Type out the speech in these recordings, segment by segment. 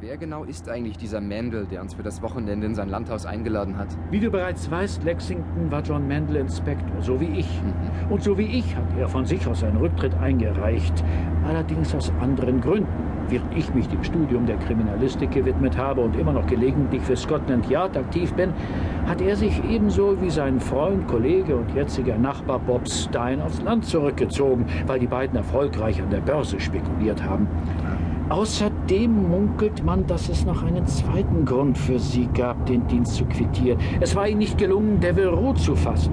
Wer genau ist eigentlich dieser Mandel, der uns für das Wochenende in sein Landhaus eingeladen hat? Wie du bereits weißt, Lexington war John Mandel Inspektor, so wie ich. Mhm. Und so wie ich hat er von sich aus seinen Rücktritt eingereicht. Allerdings aus anderen Gründen. Während ich mich dem Studium der Kriminalistik gewidmet habe und immer noch gelegentlich für Scotland Yard aktiv bin, hat er sich ebenso wie sein Freund, Kollege und jetziger Nachbar Bob Stein aufs Land zurückgezogen, weil die beiden erfolgreich an der Börse spekuliert haben. Außerdem munkelt man, dass es noch einen zweiten Grund für sie gab, den Dienst zu quittieren. Es war ihnen nicht gelungen, Devereux zu fassen.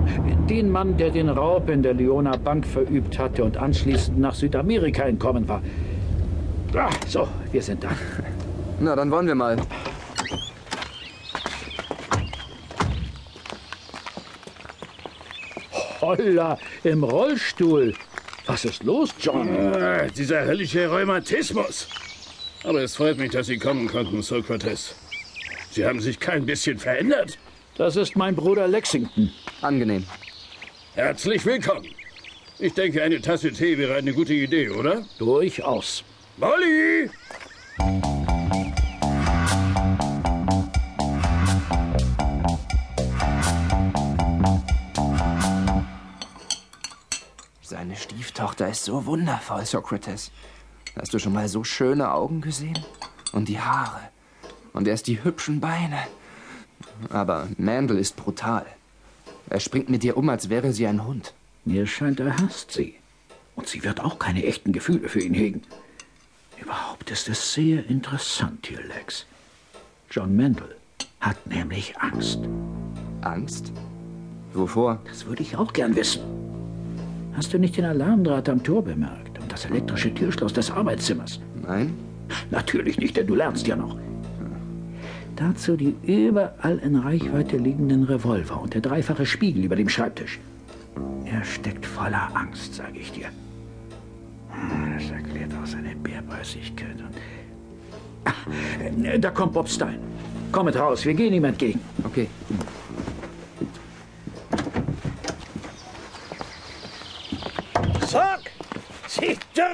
Den Mann, der den Raub in der Leona Bank verübt hatte und anschließend nach Südamerika entkommen war. Ah, so, wir sind da. Na, dann wollen wir mal. Holla, im Rollstuhl. Was ist los, John? Ah, dieser höllische Rheumatismus. Aber es freut mich, dass Sie kommen konnten, Sokrates. Sie haben sich kein bisschen verändert. Das ist mein Bruder Lexington. Angenehm. Herzlich willkommen. Ich denke, eine Tasse Tee wäre eine gute Idee, oder? Durchaus. Molly! Stieftochter ist so wundervoll, Sokrates. Hast du schon mal so schöne Augen gesehen? Und die Haare. Und erst die hübschen Beine. Aber Mandel ist brutal. Er springt mit dir um, als wäre sie ein Hund. Mir scheint, er hasst sie. Und sie wird auch keine echten Gefühle für ihn hegen. Überhaupt ist es sehr interessant hier, Lex. John Mandel hat nämlich Angst. Angst? Wovor? Das würde ich auch gern wissen. Hast du nicht den Alarmdraht am Tor bemerkt und das elektrische Türschloss des Arbeitszimmers? Nein. Natürlich nicht, denn du lernst ja noch. Dazu die überall in Reichweite liegenden Revolver und der dreifache Spiegel über dem Schreibtisch. Er steckt voller Angst, sage ich dir. Das erklärt auch seine Bärbeißigkeit. Und ah, da kommt Bob Stein. Komm mit raus, wir gehen ihm entgegen. Okay. Sock!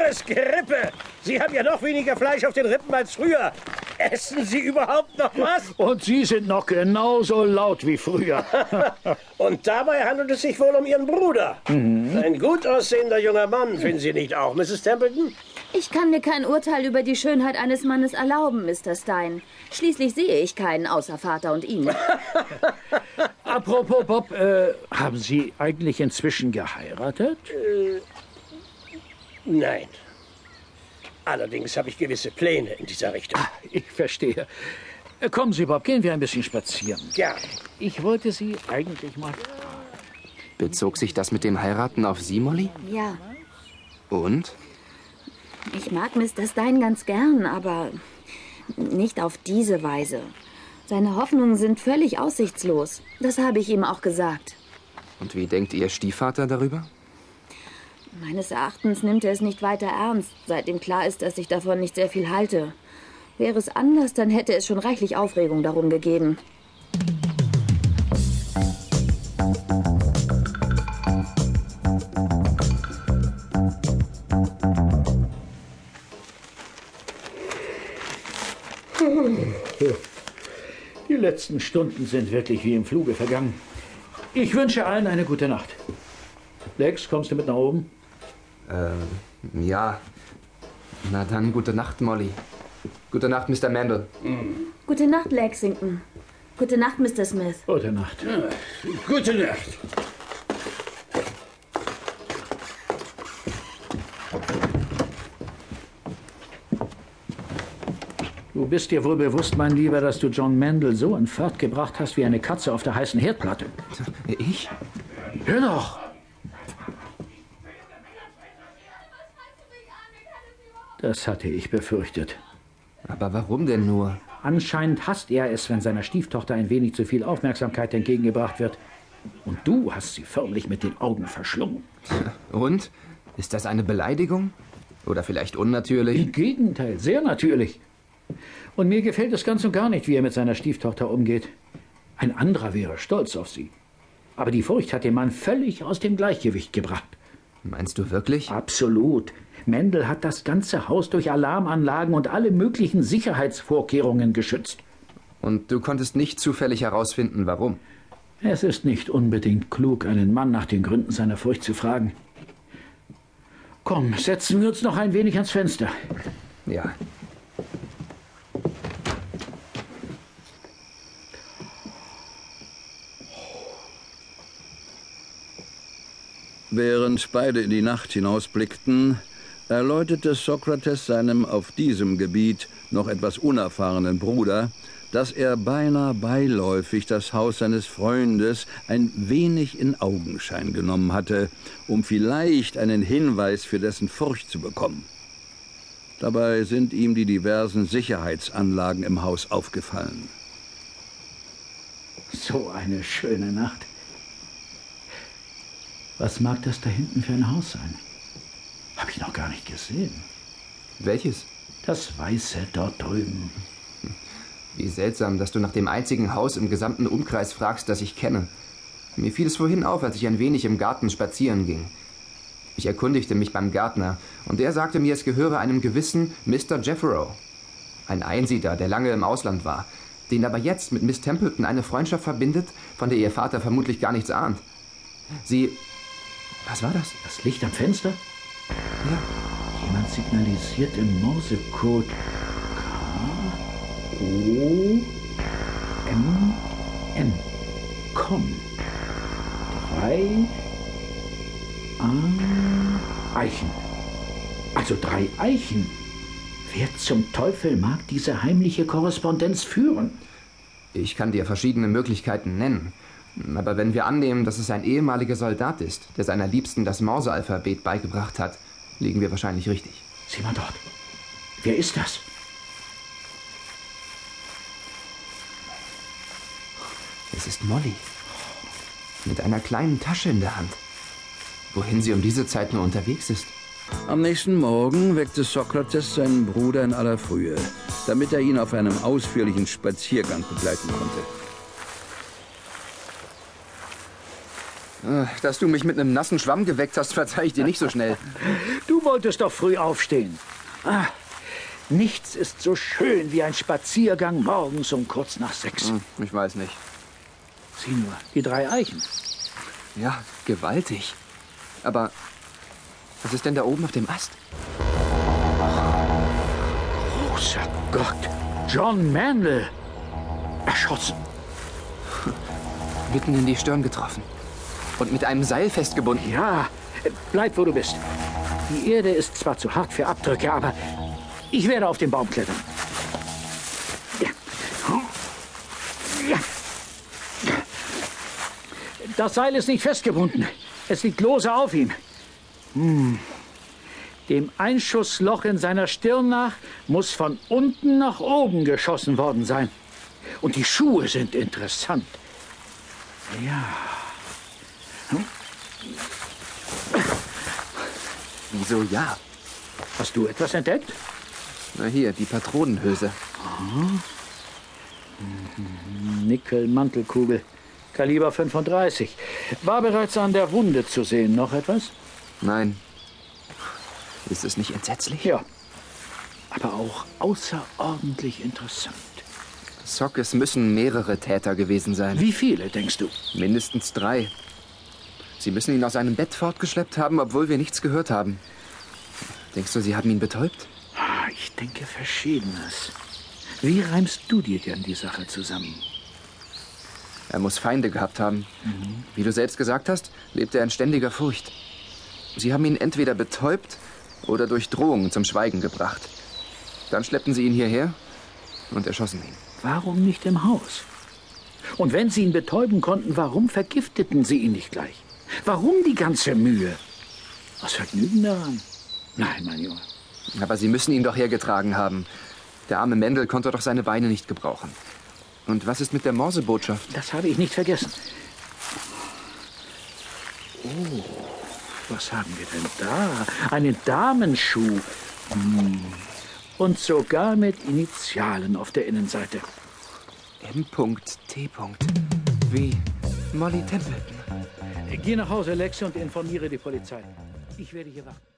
Sie dürres Gerippe! Sie haben ja noch weniger Fleisch auf den Rippen als früher. Essen Sie überhaupt noch was? Und Sie sind noch genauso laut wie früher. Und dabei handelt es sich wohl um Ihren Bruder. Mhm. Ein gut aussehender junger Mann, finden Sie nicht auch, Mrs. Templeton? Ich kann mir kein Urteil über die Schönheit eines Mannes erlauben, Mr. Stein. Schließlich sehe ich keinen außer Vater und ihn. Apropos Bob, äh, haben Sie eigentlich inzwischen geheiratet? Äh, nein. Allerdings habe ich gewisse Pläne in dieser Richtung. Ah, ich verstehe. Äh, kommen Sie, Bob, gehen wir ein bisschen spazieren. Ja. Ich wollte Sie eigentlich mal. Bezog sich das mit dem Heiraten auf Sie, Molly? Ja. Und? Ich mag Mr. Stein ganz gern, aber nicht auf diese Weise. Seine Hoffnungen sind völlig aussichtslos. Das habe ich ihm auch gesagt. Und wie denkt Ihr Stiefvater darüber? Meines Erachtens nimmt er es nicht weiter ernst, seitdem klar ist, dass ich davon nicht sehr viel halte. Wäre es anders, dann hätte es schon reichlich Aufregung darum gegeben. Die letzten Stunden sind wirklich wie im Fluge vergangen. Ich wünsche allen eine gute Nacht. Lex, kommst du mit nach oben? Äh, ja. Na dann, gute Nacht, Molly. Gute Nacht, Mr. Mandel. Mhm. Gute Nacht, Lexington. Gute Nacht, Mr. Smith. Gute Nacht. Ja, gute Nacht. Du bist dir wohl bewusst, mein Lieber, dass du John Mandel so in Fahrt gebracht hast wie eine Katze auf der heißen Herdplatte. Ich? Hör doch! Das hatte ich befürchtet. Aber warum denn nur? Anscheinend hasst er es, wenn seiner Stieftochter ein wenig zu viel Aufmerksamkeit entgegengebracht wird. Und du hast sie förmlich mit den Augen verschlungen. Und? Ist das eine Beleidigung? Oder vielleicht unnatürlich? Im Gegenteil, sehr natürlich. Und mir gefällt es ganz und gar nicht, wie er mit seiner Stieftochter umgeht. Ein anderer wäre stolz auf sie. Aber die Furcht hat den Mann völlig aus dem Gleichgewicht gebracht. Meinst du wirklich? Absolut. Mendel hat das ganze Haus durch Alarmanlagen und alle möglichen Sicherheitsvorkehrungen geschützt. Und du konntest nicht zufällig herausfinden, warum? Es ist nicht unbedingt klug, einen Mann nach den Gründen seiner Furcht zu fragen. Komm, setzen wir uns noch ein wenig ans Fenster. Ja. Während beide in die Nacht hinausblickten, erläuterte Sokrates seinem auf diesem Gebiet noch etwas unerfahrenen Bruder, dass er beinahe beiläufig das Haus seines Freundes ein wenig in Augenschein genommen hatte, um vielleicht einen Hinweis für dessen Furcht zu bekommen. Dabei sind ihm die diversen Sicherheitsanlagen im Haus aufgefallen. So eine schöne Nacht. Was mag das da hinten für ein Haus sein? Hab ich noch gar nicht gesehen. Welches? Das Weiße dort drüben. Wie seltsam, dass du nach dem einzigen Haus im gesamten Umkreis fragst, das ich kenne. Mir fiel es vorhin auf, als ich ein wenig im Garten spazieren ging. Ich erkundigte mich beim Gärtner, und er sagte mir, es gehöre einem gewissen Mr. Jeffero. Ein Einsiedler, der lange im Ausland war, den aber jetzt mit Miss Templeton eine Freundschaft verbindet, von der ihr Vater vermutlich gar nichts ahnt. Sie. Was war das? Das Licht am Fenster? Ja. Jemand signalisiert im Morsecode O M M. Komm. Drei A Eichen. Also drei Eichen. Wer zum Teufel mag diese heimliche Korrespondenz führen? Ich kann dir verschiedene Möglichkeiten nennen. Aber wenn wir annehmen, dass es ein ehemaliger Soldat ist, der seiner Liebsten das Morsealphabet beigebracht hat, liegen wir wahrscheinlich richtig. Sieh mal dort. Wer ist das? Es ist Molly. Mit einer kleinen Tasche in der Hand. Wohin sie um diese Zeit nur unterwegs ist. Am nächsten Morgen weckte Sokrates seinen Bruder in aller Frühe, damit er ihn auf einem ausführlichen Spaziergang begleiten konnte. Dass du mich mit einem nassen Schwamm geweckt hast, verzeih ich dir nicht so schnell. Du wolltest doch früh aufstehen. Ah, nichts ist so schön wie ein Spaziergang morgens um kurz nach sechs. Hm, Ich weiß nicht. Sieh nur, die drei Eichen. Ja, gewaltig. Aber was ist denn da oben auf dem Ast? Großer Gott, John Mandel. Erschossen. Mitten in die Stirn getroffen. Und mit einem Seil festgebunden. Ja, bleib, wo du bist. Die Erde ist zwar zu hart für Abdrücke, aber ich werde auf den Baum klettern. Das Seil ist nicht festgebunden. Es liegt lose auf ihm. Hm. Dem Einschussloch in seiner Stirn nach muss von unten nach oben geschossen worden sein. Und die Schuhe sind interessant. Ja. Wieso ja? Hast du etwas entdeckt? Na hier, die Patronenhülse. Nickel-Mantelkugel. Kaliber 35. War bereits an der Wunde zu sehen. Noch etwas? Nein. Ist es nicht entsetzlich? Ja. Aber auch außerordentlich interessant. Sock, es müssen mehrere Täter gewesen sein. Wie viele, denkst du? Mindestens drei. Sie müssen ihn aus seinem Bett fortgeschleppt haben, obwohl wir nichts gehört haben. Denkst du, sie haben ihn betäubt? Ah, Ich denke Verschiedenes. Wie reimst du dir denn die Sache zusammen? Er muss Feinde gehabt haben. Wie du selbst gesagt hast, lebt er in ständiger Furcht. Sie haben ihn entweder betäubt oder durch Drohungen zum Schweigen gebracht. Dann schleppten sie ihn hierher und erschossen ihn. Warum nicht im Haus? Und wenn sie ihn betäuben konnten, warum vergifteten sie ihn nicht gleich? Warum die ganze Mühe? Was Vergnügen daran? Nein, mein Junge. Aber sie müssen ihn doch hergetragen haben. Der arme Mendel konnte doch seine Beine nicht gebrauchen. Und was ist mit der Morsebotschaft? Das habe ich nicht vergessen. Oh, was haben wir denn da? Einen Damenschuh. Hm. Und sogar mit Initialen auf der Innenseite. M.T. Wie Molly Templeton. Geh nach Hause, Lex, und informiere die Polizei. Ich werde hier warten.